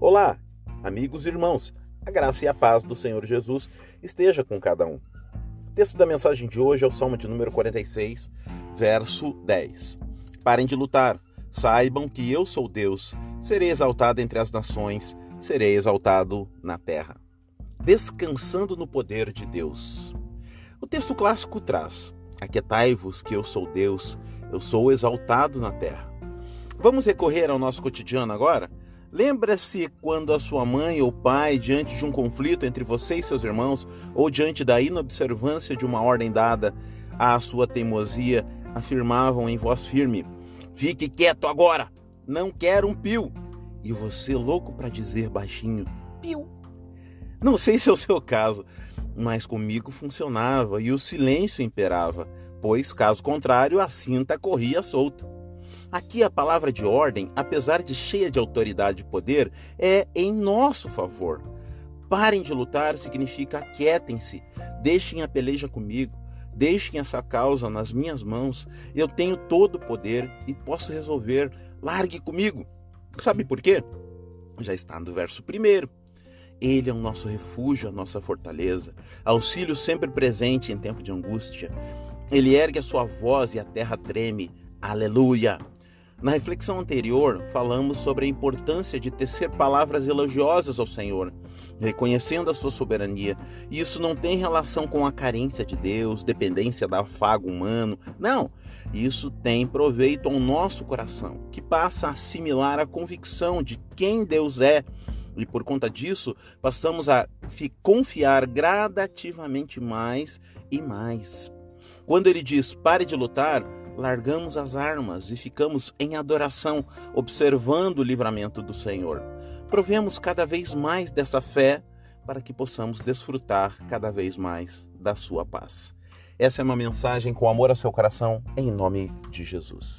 Olá, amigos e irmãos. A graça e a paz do Senhor Jesus esteja com cada um. O texto da mensagem de hoje é o Salmo de número 46, verso 10. Parem de lutar, saibam que eu sou Deus, serei exaltado entre as nações, serei exaltado na terra. Descansando no poder de Deus. O texto clássico traz: Aquietai-vos que eu sou Deus, eu sou exaltado na terra. Vamos recorrer ao nosso cotidiano agora? Lembra-se quando a sua mãe ou pai, diante de um conflito entre você e seus irmãos, ou diante da inobservância de uma ordem dada à sua teimosia, afirmavam em voz firme: Fique quieto agora! Não quero um pio! E você, louco para dizer baixinho: Piu! Não sei se é o seu caso, mas comigo funcionava e o silêncio imperava, pois, caso contrário, a cinta corria solta. Aqui a palavra de ordem, apesar de cheia de autoridade e poder, é em nosso favor. Parem de lutar significa aquietem-se, deixem a peleja comigo, deixem essa causa nas minhas mãos. Eu tenho todo o poder e posso resolver. Largue comigo. Sabe por quê? Já está no verso primeiro. Ele é o nosso refúgio, a nossa fortaleza, auxílio sempre presente em tempo de angústia. Ele ergue a sua voz e a terra treme. Aleluia! Na reflexão anterior, falamos sobre a importância de tecer palavras elogiosas ao Senhor, reconhecendo a sua soberania. E isso não tem relação com a carência de Deus, dependência da afago humano. Não, isso tem proveito ao nosso coração, que passa a assimilar a convicção de quem Deus é. E por conta disso, passamos a confiar gradativamente mais e mais. Quando ele diz pare de lutar, largamos as armas e ficamos em adoração, observando o livramento do Senhor. Provemos cada vez mais dessa fé para que possamos desfrutar cada vez mais da sua paz. Essa é uma mensagem com amor ao seu coração, em nome de Jesus.